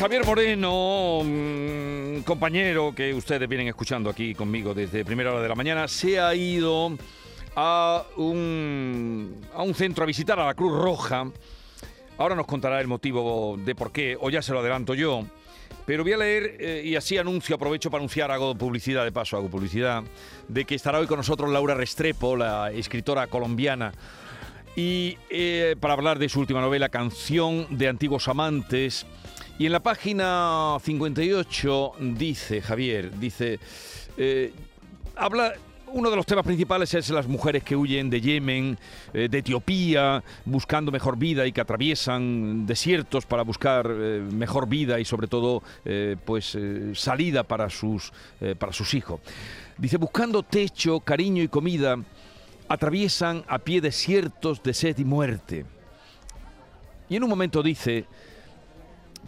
Javier Moreno, mm, compañero que ustedes vienen escuchando aquí conmigo desde primera hora de la mañana, se ha ido a un, a un centro a visitar a la Cruz Roja. Ahora nos contará el motivo de por qué, o ya se lo adelanto yo. Pero voy a leer eh, y así anuncio, aprovecho para anunciar, hago publicidad de paso, hago publicidad, de que estará hoy con nosotros Laura Restrepo, la escritora colombiana, y eh, para hablar de su última novela, Canción de Antiguos Amantes. Y en la página 58 dice, Javier, dice, eh, habla uno de los temas principales es las mujeres que huyen de Yemen, eh, de Etiopía, buscando mejor vida y que atraviesan desiertos para buscar eh, mejor vida y sobre todo pues salida para sus, para sus hijos. Dice, buscando techo, cariño y comida, atraviesan a pie desiertos de sed y muerte. Y en un momento dice,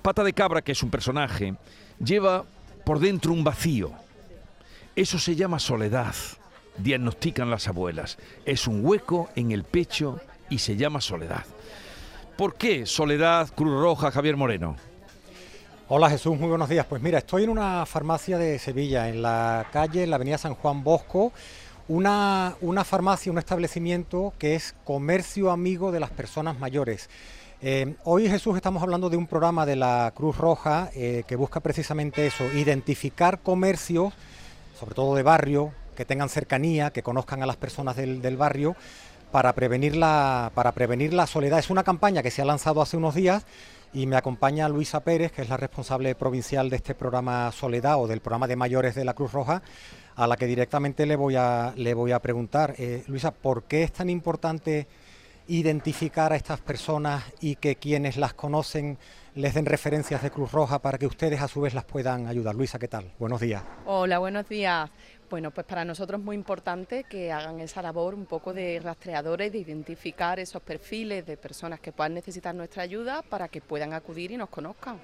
Pata de Cabra, que es un personaje, lleva por dentro un vacío. Eso se llama soledad, diagnostican las abuelas. Es un hueco en el pecho y se llama soledad. ¿Por qué Soledad Cruz Roja Javier Moreno? Hola Jesús, muy buenos días. Pues mira, estoy en una farmacia de Sevilla, en la calle, en la avenida San Juan Bosco, una, una farmacia, un establecimiento que es comercio amigo de las personas mayores. Eh, hoy Jesús estamos hablando de un programa de la Cruz Roja eh, que busca precisamente eso, identificar comercios, sobre todo de barrio, que tengan cercanía, que conozcan a las personas del, barrio, para prevenir, la, para prevenir la soledad. Es una campaña que se ha lanzado hace unos días y me acompaña Luisa Pérez, que es la responsable provincial de este programa Soledad o del programa de mayores de la Cruz Roja, a la que directamente le voy a, le voy a preguntar. Eh, Luisa, ¿por qué es tan importante identificar a estas personas y que quienes las conocen les den referencias de Cruz Roja para que ustedes a su vez las puedan ayudar. Luisa, ¿qué tal? Buenos días. Hola, buenos días. Bueno, pues para nosotros es muy importante que hagan esa labor un poco de rastreadores, de identificar esos perfiles de personas que puedan necesitar nuestra ayuda para que puedan acudir y nos conozcan.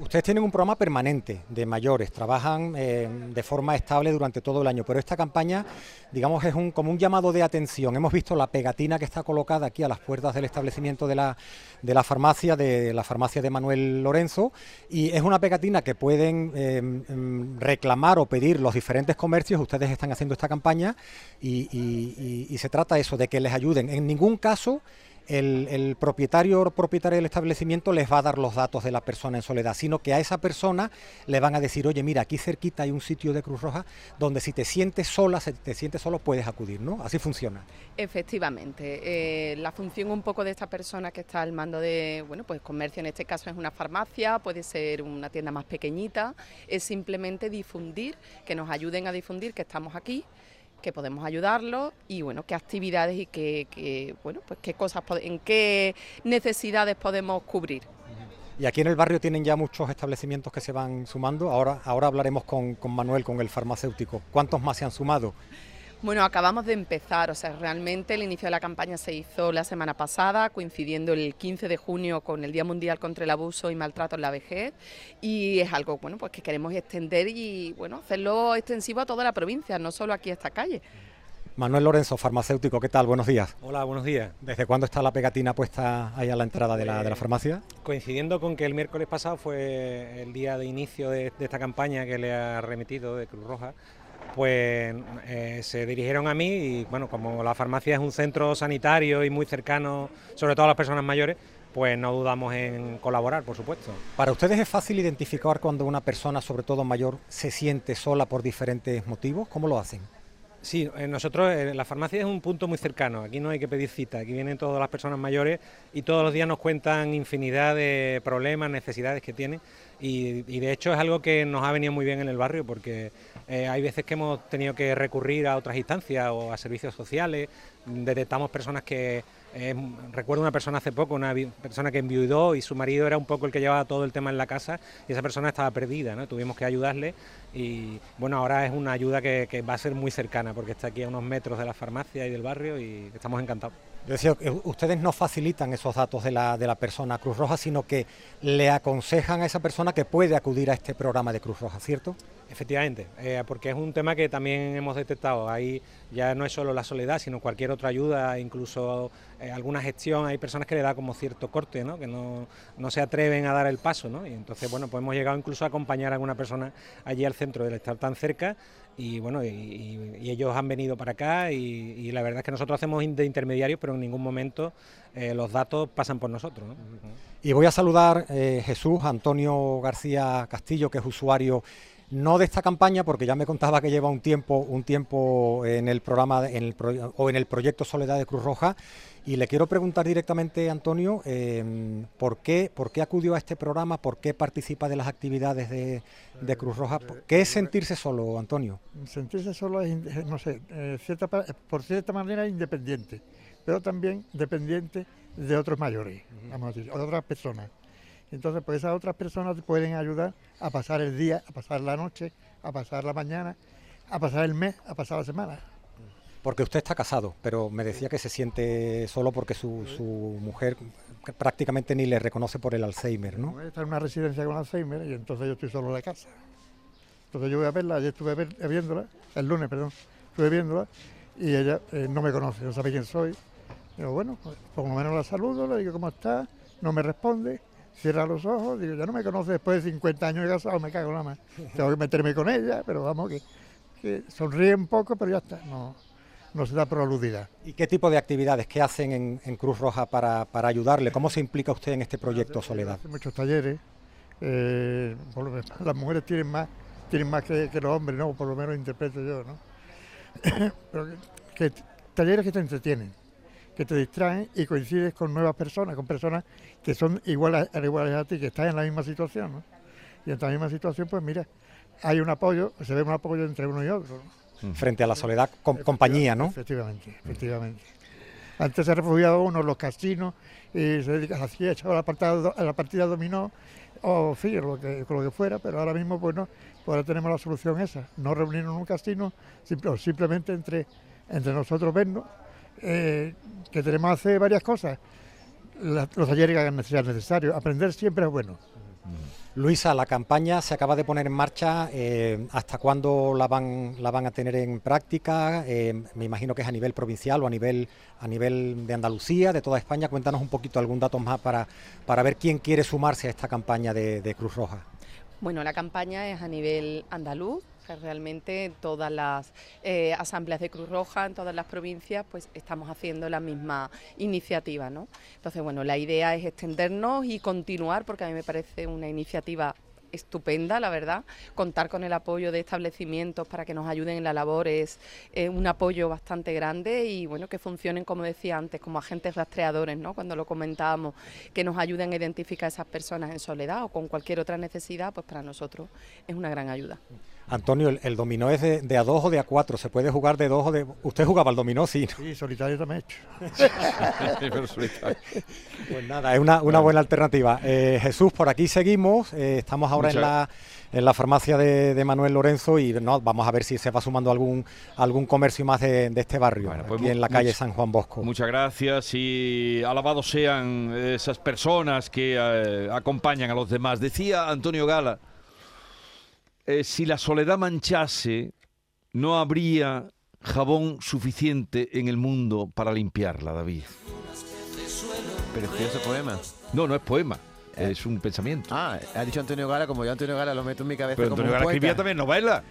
Ustedes tienen un programa permanente de mayores, trabajan eh, de forma estable durante todo el año, pero esta campaña, digamos, es un, como un llamado de atención. Hemos visto la pegatina que está colocada aquí a las puertas del establecimiento de la, de la farmacia, de la farmacia de Manuel Lorenzo, y es una pegatina que pueden eh, mm, reclamar o pedir los diferentes comercios. Ustedes están haciendo esta campaña y, y se trata eso, de que les ayuden. En ningún caso el, propietario o propietaria del establecimiento les va a dar los datos de la persona en soledad, sino que a esa persona le van a decir, oye, mira, aquí cerquita hay un sitio de Cruz Roja donde si te sientes sola, si te sientes solo, puedes acudir, ¿no? Así funciona. Efectivamente. Eh, la función un poco de esta persona que está al mando de, bueno, pues comercio, en este caso es una farmacia, puede ser una tienda más pequeñita, es simplemente difundir, que nos ayuden a difundir que estamos aquí que podemos ayudarlos y bueno, qué actividades y qué, bueno, pues qué cosas, en qué necesidades podemos cubrir. Y aquí en el barrio tienen ya muchos establecimientos que se van sumando. Ahora, ahora hablaremos con, con Manuel, con el farmacéutico. ¿Cuántos más se han sumado? Bueno, acabamos de empezar, o sea, realmente el inicio de la campaña se hizo la semana pasada, coincidiendo el 15 de junio con el Día Mundial contra el Abuso y Maltrato en la Vejez, y es algo, bueno, pues que queremos extender y, bueno, hacerlo extensivo a toda la provincia, no solo aquí a esta calle. Manuel Lorenzo, farmacéutico, ¿qué tal? Buenos días. Hola, buenos días. ¿Desde cuándo está la pegatina puesta ahí a la entrada de la, de la farmacia? Coincidiendo con que el miércoles pasado fue el día de inicio de, de esta campaña que le ha remitido de Cruz Roja, pues eh, se dirigieron a mí y bueno, como la farmacia es un centro sanitario y muy cercano, sobre todo a las personas mayores, pues no dudamos en colaborar, por supuesto. ¿Para ustedes es fácil identificar cuando una persona, sobre todo mayor, se siente sola por diferentes motivos? ¿Cómo lo hacen? Sí, eh, nosotros, eh, la farmacia es un punto muy cercano, aquí no hay que pedir cita, aquí vienen todas las personas mayores y todos los días nos cuentan infinidad de problemas, necesidades que tienen. Y, de hecho es algo que nos ha venido muy bien en el barrio porque eh, hay veces que hemos tenido que recurrir a otras instancias o a servicios sociales, detectamos personas que eh, recuerdo una persona hace poco, una persona que enviudó y su marido era un poco el que llevaba todo el tema en la casa y esa persona estaba perdida, ¿no? Tuvimos que ayudarle y bueno, ahora es una ayuda que, que va a ser muy cercana porque está aquí a unos metros de la farmacia y del barrio y estamos encantados. Yo decía, ustedes no facilitan esos datos de la, de la persona Cruz Roja, sino que le aconsejan a esa persona que puede acudir a este programa de Cruz Roja, ¿cierto? Efectivamente, eh, porque es un tema que también hemos detectado. Ahí ya no es solo la soledad, sino cualquier otra ayuda, incluso eh, alguna gestión, hay personas que le da como cierto corte, ¿no? que no, no, se atreven a dar el paso. Y entonces, bueno, pues hemos llegado incluso a acompañar a alguna persona allí al centro del estar tan cerca y bueno, y, ellos han venido para acá y, la verdad es que nosotros hacemos de intermediarios, pero en ningún momento eh, los datos pasan por nosotros. Y voy a saludar eh, Jesús Antonio García Castillo, que es usuario no de esta campaña, porque ya me contaba que lleva un tiempo, un tiempo en el programa en el o en el proyecto Soledad de Cruz Roja. Y le quiero preguntar directamente, Antonio, em, ¿por, qué, ¿por qué acudió a este programa? ¿Por qué participa de las actividades de, Cruz Roja? ¿Qué es sentirse solo, Antonio? Sentirse solo es, no sé, eh, cierta, por cierta manera independiente, pero también dependiente de otros mayores, vamos a decir, de otras personas. Entonces, pues esas otras personas te pueden ayudar a pasar el día, a pasar la noche, a pasar la mañana, a pasar el mes, a pasar la semana. Porque usted está casado, pero me decía que se siente solo porque su, mujer prácticamente ni le reconoce por el Alzheimer, ¿no? Está en una residencia con Alzheimer y entonces yo estoy solo en la casa. Entonces yo voy a verla, ayer estuve viéndola, el lunes, perdón, estuve viéndola y ella eh, no me conoce, no sabe quién soy. Pero bueno, pues, por lo menos la saludo, le digo cómo está, no me responde cierra los ojos, digo, ya no me conoce después de 50 años de casado, me cago nada más. Tengo que meterme con ella, pero vamos, que, sonríe un poco, pero ya está, no, no se da por aludida. ¿Y qué tipo de actividades, qué hacen en, Cruz Roja para, ayudarle? ¿Cómo se implica usted en este proyecto Soledad? Hace muchos talleres, eh, las mujeres tienen más, tienen más que, los hombres, ¿no? Por lo menos interpreto yo, ¿no? pero que talleres que te entretienen que te distraen y coincides con nuevas personas, con personas que son iguales, iguales a ti, que están en la misma situación. ¿no? Y en la misma situación, pues mira, hay un apoyo, se ve un apoyo entre uno y otro. Frente a la soledad, compañía, ¿no? Efectivamente, efectivamente. Antes se refugiaba uno en los casinos y se dedica a la a la partida, a la partida dominó o fin, lo que, lo que fuera, pero ahora mismo pues no, pues ahora tenemos la solución esa, no reunirnos en un casino, simplemente entre, entre nosotros vernos eh, que tenemos que hacer varias cosas. los talleres que sean necesarios. Aprender siempre es bueno. Luisa, la campaña se acaba de poner en marcha. Eh, ¿Hasta cuándo la van, la van a tener en práctica? Eh, me imagino que es a nivel provincial o a nivel, a nivel de Andalucía, de toda España. Cuéntanos un poquito algún dato más para, para ver quién quiere sumarse a esta campaña de Cruz Roja. Bueno, la campaña es a nivel andaluz, realmente todas las eh, asambleas de Cruz Roja en todas las provincias pues estamos haciendo la misma iniciativa, ¿no? Entonces, bueno, la idea es extendernos y continuar porque a mí me parece una iniciativa estupenda, la verdad. Contar con el apoyo de establecimientos para que nos ayuden en la labor es un apoyo bastante grande y bueno, que funcionen, como decía antes, como agentes rastreadores, ¿no? Cuando lo comentábamos, que nos ayuden a identificar a esas personas en soledad o con cualquier otra necesidad, pues para nosotros es una gran ayuda. Antonio, el, dominó es de, a dos o de a cuatro. ¿Se puede jugar de dos o de.? ¿Usted jugaba al dominó? Sí. Sí, solitario también he hecho. pues nada, es una, buena alternativa. Eh, Jesús, por aquí seguimos. Eh, estamos ahora en la, en la farmacia de, Manuel Lorenzo y no, vamos a ver si se va sumando algún, algún comercio más de, este barrio, pues aquí en la calle San Juan Bosco. Muchas gracias y alabados sean esas personas que eh, acompañan a los demás. Decía Antonio Gala eh, si la soledad manchase, no habría jabón suficiente en el mundo para limpiarla, David. Pero es ese poema. No, no es poema. Eh. Es un pensamiento. Ah, ha dicho Antonio Gala, como yo Antonio Gala lo meto en mi cabeza. Pero Antonio Gala escribía también novela.